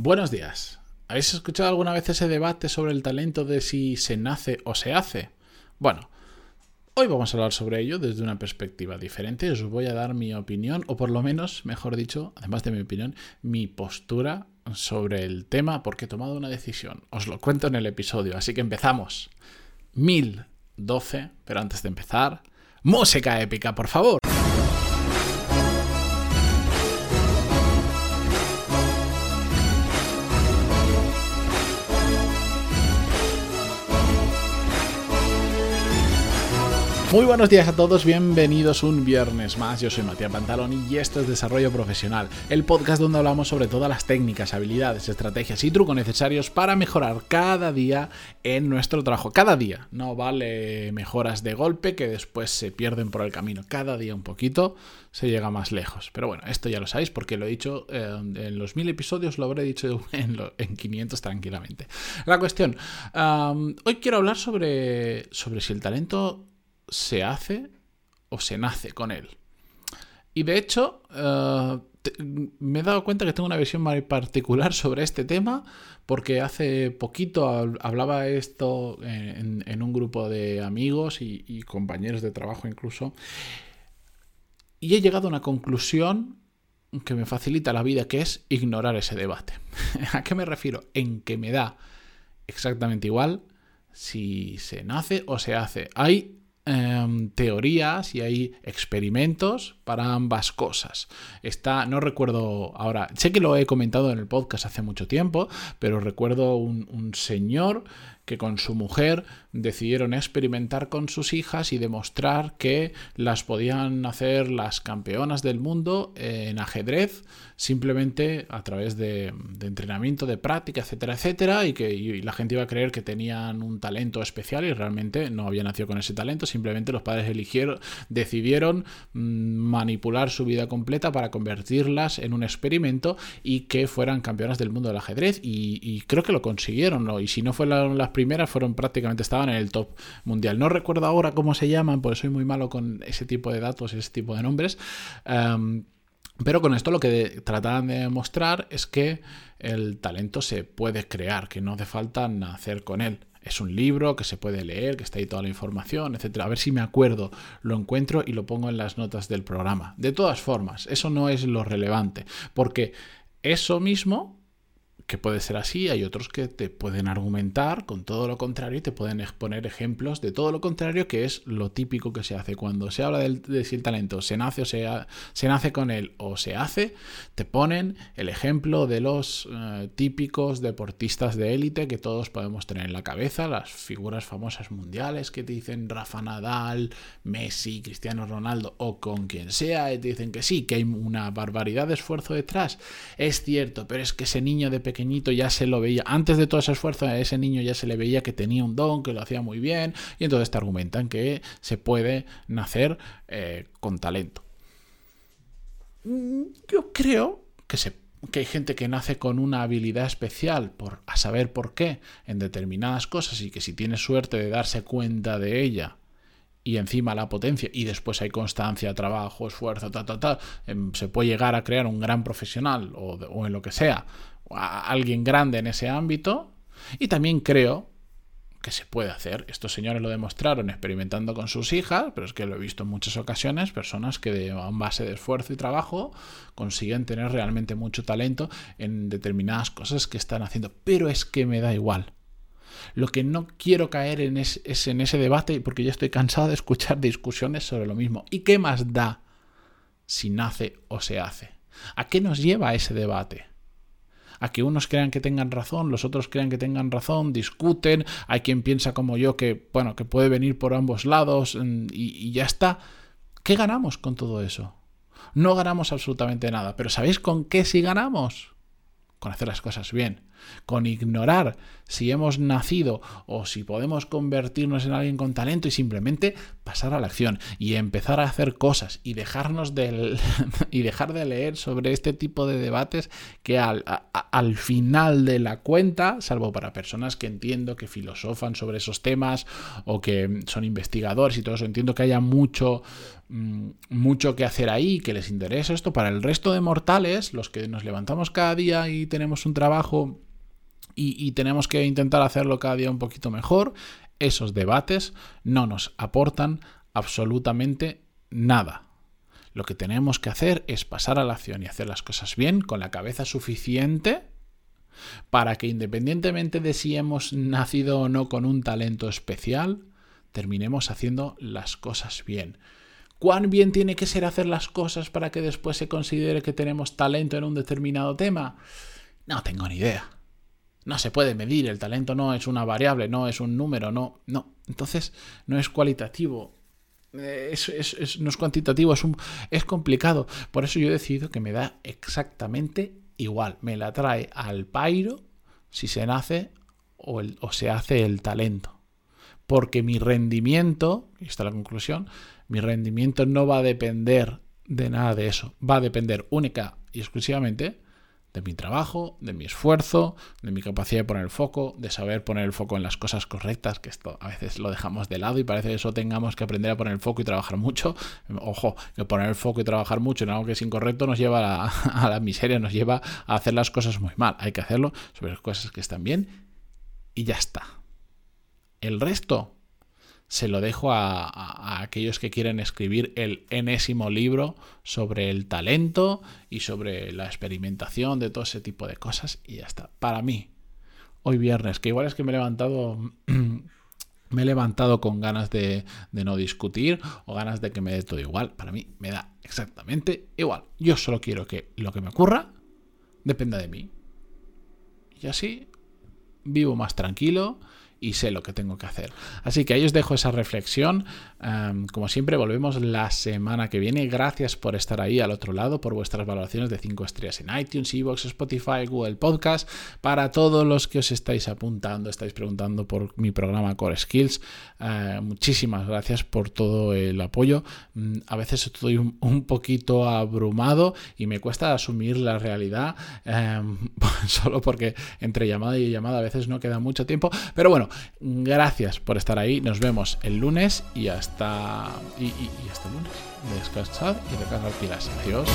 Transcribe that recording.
Buenos días. ¿Habéis escuchado alguna vez ese debate sobre el talento de si se nace o se hace? Bueno, hoy vamos a hablar sobre ello desde una perspectiva diferente. Os voy a dar mi opinión, o por lo menos, mejor dicho, además de mi opinión, mi postura sobre el tema porque he tomado una decisión. Os lo cuento en el episodio, así que empezamos. 1012, pero antes de empezar, música épica, por favor. Muy buenos días a todos, bienvenidos un viernes más. Yo soy Matías Pantaloni y esto es Desarrollo Profesional, el podcast donde hablamos sobre todas las técnicas, habilidades, estrategias y trucos necesarios para mejorar cada día en nuestro trabajo. Cada día, no vale mejoras de golpe que después se pierden por el camino. Cada día un poquito se llega más lejos. Pero bueno, esto ya lo sabéis porque lo he dicho eh, en los mil episodios, lo habré dicho en, en 500 tranquilamente. La cuestión, hoy quiero hablar sobre, sobre si el talento se hace o se nace con él. Y de hecho, eh, me he dado cuenta que tengo una visión muy particular sobre este tema, porque hace poquito hablaba esto en, un grupo de amigos y, compañeros de trabajo incluso, y he llegado a una conclusión que me facilita la vida, que es ignorar ese debate. ¿A qué me refiero? En que me da exactamente igual si se nace o se hace. Hay Em, teorías y hay experimentos para ambas cosas. Está, no recuerdo ahora, sé que lo he comentado en el podcast hace mucho tiempo, pero recuerdo un, un señor que con su mujer decidieron experimentar con sus hijas y demostrar que las podían hacer las campeonas del mundo en ajedrez simplemente a través de, entrenamiento, de práctica, etcétera, etcétera, y que la gente iba a creer que tenían un talento especial y realmente no había nacido con ese talento, simplemente los padres eligieron, decidieron mm, manipular su vida completa para convertirlas en un experimento y que fueran campeonas del mundo del ajedrez y, creo que lo consiguieron, ¿no? y si no fueron las primeras, fueron prácticamente, estaban en el top mundial. No recuerdo ahora cómo se llaman, porque soy muy malo con ese tipo de datos, ese tipo de nombres. Em, pero con esto lo que trataban de mostrar es que el talento se puede crear, que no hace falta nacer con él. Es un libro que se puede leer, que está ahí toda la información, etc. A ver si me acuerdo, lo encuentro y lo pongo en las notas del programa. De todas formas, eso no es lo relevante, porque eso mismo que puede ser así, hay otros que te pueden argumentar con todo lo contrario y te pueden exponer ejemplos de todo lo contrario, que es lo típico que se hace. Cuando se habla de si el talento se nace o se, se nace con él o se hace, te ponen el ejemplo de los eh, típicos deportistas de élite que todos podemos tener en la cabeza, las figuras famosas mundiales que te dicen Rafa Nadal, Messi, Cristiano Ronaldo o con quien sea, y te dicen que sí, que hay una barbaridad de esfuerzo detrás. Es cierto, pero es que ese niño de pequeño ya se lo veía, antes de todo ese esfuerzo, a ese niño ya se le veía que tenía un don, que lo hacía muy bien, y entonces te argumentan que se puede nacer eh, con talento. Mm, yo creo que se que hay gente que nace con una habilidad especial por a saber por qué en determinadas cosas y que si tiene suerte de darse cuenta de ella y encima la potencia y después hay constancia, trabajo, esfuerzo, ta, ta, ta, em, se puede llegar a crear un gran profesional o, o en lo que sea alguien grande en ese ámbito. Y también creo que se puede hacer. Estos señores lo demostraron experimentando con sus hijas, pero es que lo he visto en muchas ocasiones, personas que de, a base de esfuerzo y trabajo consiguen tener realmente mucho talento en determinadas cosas que están haciendo. Pero es que me da igual. Lo que no quiero caer en es, en ese debate porque ya estoy cansado de escuchar discusiones sobre lo mismo. ¿Y qué más da si nace o se hace? ¿A qué nos lleva ese debate? a que unos crean que tengan razón, los otros crean que tengan razón, discuten, hay quien piensa como yo que, bueno, que puede venir por ambos lados mm, y, ya está. ¿Qué ganamos con todo eso? No ganamos absolutamente nada, pero ¿sabéis con qué sí ganamos? Con hacer las cosas bien, con ignorar si hemos nacido o si podemos convertirnos en alguien con talento y simplemente pasar a la acción y empezar a hacer cosas y dejarnos del, y dejar de leer sobre este tipo de debates que al, al, final de la cuenta, salvo para personas que entiendo que filosofan sobre esos temas o que son investigadores y todo eso, entiendo que haya mucho, mm, mucho que hacer ahí, que les interesa esto. Para el resto de mortales, los que nos levantamos cada día y tenemos un trabajo y, tenemos que intentar hacerlo cada día un poquito mejor, esos debates no nos aportan absolutamente nada. Lo que tenemos que hacer es pasar a la acción y hacer las cosas bien con la cabeza suficiente para que independientemente de si hemos nacido o no con un talento especial, terminemos haciendo las cosas bien. ¿Cuán bien tiene que ser hacer las cosas para que después se considere que tenemos talento en un determinado tema? No tengo ni idea no se puede medir, el talento no es una variable, no es un número, no, no. Entonces no es cualitativo, eh, no es cuantitativo, es, complicado. Por eso yo he decidido que me da exactamente igual. Me la trae al pairo si se nace o, se hace el talento. Porque mi rendimiento, y esta es la conclusión, mi rendimiento no va a depender de nada de eso. Va a depender única y exclusivamente de mi trabajo, de mi esfuerzo, de mi capacidad de poner el foco, de saber poner el foco en las cosas correctas, que esto a veces lo dejamos de lado y parece que eso tengamos que aprender a poner el foco y trabajar mucho. Ojo, que poner el foco y trabajar mucho en algo que es incorrecto nos lleva a la, a la miseria, nos lleva a hacer las cosas muy mal. Hay que hacerlo sobre las cosas que están bien y ya está. El resto se lo dejo a, aquellos que quieren escribir el enésimo libro sobre el talento y sobre la experimentación de todo ese tipo de cosas y ya está. Para mí, hoy viernes, que igual es que me he levantado... me he levantado con ganas de, de, no discutir o ganas de que me dé todo igual. Para mí me da exactamente igual. Yo solo quiero que lo que me ocurra dependa de mí. Y así vivo más tranquilo y sé lo que tengo que hacer. Así que ahí os dejo esa reflexión. como siempre, volvemos la semana que viene. Gracias por estar ahí al otro lado, por vuestras valoraciones de 5 estrellas en iTunes, Evox, Spotify, Google Podcast. Para todos los que os estáis apuntando, estáis preguntando por mi programa Core Skills, eh, muchísimas gracias por todo el apoyo. Mm, a veces estoy un, poquito abrumado y me cuesta asumir la realidad, em, solo porque entre llamada y llamada a veces no queda mucho tiempo. Pero bueno, gracias por estar ahí. Nos vemos el lunes y hasta, y, hasta el lunes. Descansad y recargar pilas. Adiós.